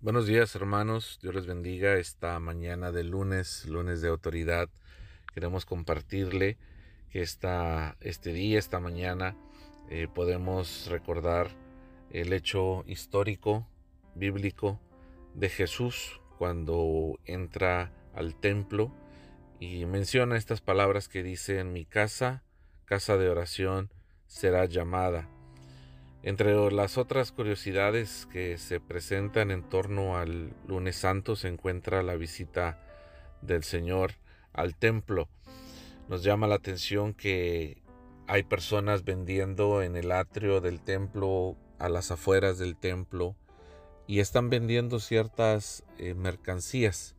Buenos días hermanos, Dios les bendiga esta mañana de lunes, lunes de autoridad. Queremos compartirle que esta, este día, esta mañana, eh, podemos recordar el hecho histórico, bíblico, de Jesús cuando entra al templo y menciona estas palabras que dice en mi casa, casa de oración, será llamada entre las otras curiosidades que se presentan en torno al lunes santo se encuentra la visita del Señor al templo. Nos llama la atención que hay personas vendiendo en el atrio del templo, a las afueras del templo, y están vendiendo ciertas eh, mercancías.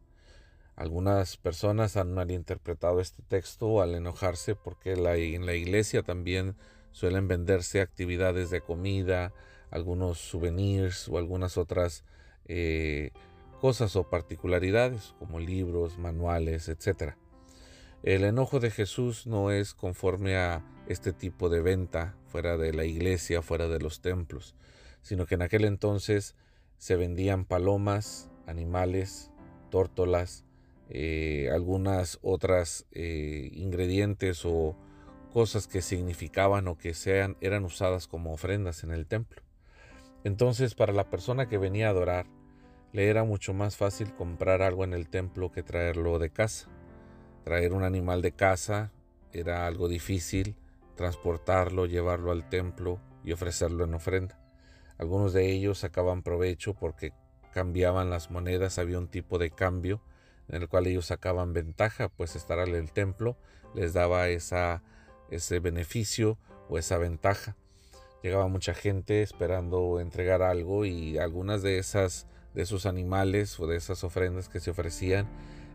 Algunas personas han malinterpretado este texto al enojarse porque en la iglesia también suelen venderse actividades de comida, algunos souvenirs o algunas otras eh, cosas o particularidades como libros, manuales, etc. El enojo de Jesús no es conforme a este tipo de venta fuera de la iglesia, fuera de los templos, sino que en aquel entonces se vendían palomas, animales, tórtolas, eh, algunas otras eh, ingredientes o cosas que significaban o que sean, eran usadas como ofrendas en el templo. Entonces para la persona que venía a adorar, le era mucho más fácil comprar algo en el templo que traerlo de casa. Traer un animal de casa era algo difícil, transportarlo, llevarlo al templo y ofrecerlo en ofrenda. Algunos de ellos sacaban provecho porque cambiaban las monedas, había un tipo de cambio en el cual ellos sacaban ventaja, pues estar en el templo les daba esa ese beneficio o esa ventaja. Llegaba mucha gente esperando entregar algo y algunas de esas de esos animales o de esas ofrendas que se ofrecían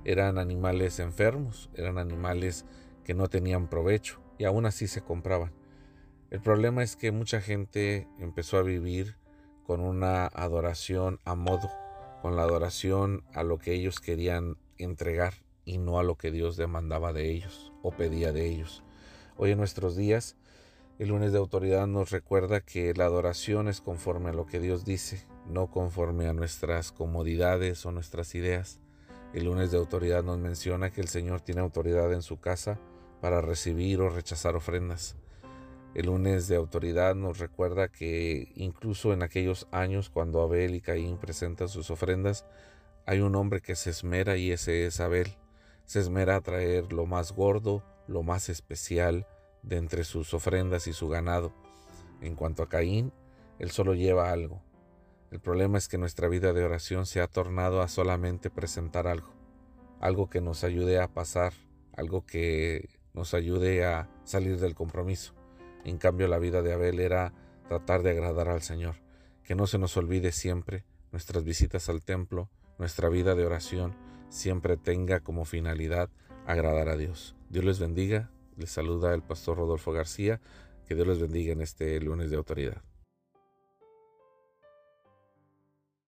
eran animales enfermos, eran animales que no tenían provecho y aún así se compraban. El problema es que mucha gente empezó a vivir con una adoración a modo, con la adoración a lo que ellos querían entregar y no a lo que Dios demandaba de ellos o pedía de ellos. Hoy en nuestros días, el lunes de autoridad nos recuerda que la adoración es conforme a lo que Dios dice, no conforme a nuestras comodidades o nuestras ideas. El lunes de autoridad nos menciona que el Señor tiene autoridad en su casa para recibir o rechazar ofrendas. El lunes de autoridad nos recuerda que incluso en aquellos años cuando Abel y Caín presentan sus ofrendas, hay un hombre que se esmera y ese es Abel. Se esmera a traer lo más gordo, lo más especial de entre sus ofrendas y su ganado. En cuanto a Caín, él solo lleva algo. El problema es que nuestra vida de oración se ha tornado a solamente presentar algo, algo que nos ayude a pasar, algo que nos ayude a salir del compromiso. En cambio, la vida de Abel era tratar de agradar al Señor. Que no se nos olvide siempre nuestras visitas al templo, nuestra vida de oración, siempre tenga como finalidad agradar a Dios. Dios les bendiga. Les saluda el pastor Rodolfo García. Que Dios les bendiga en este lunes de autoridad.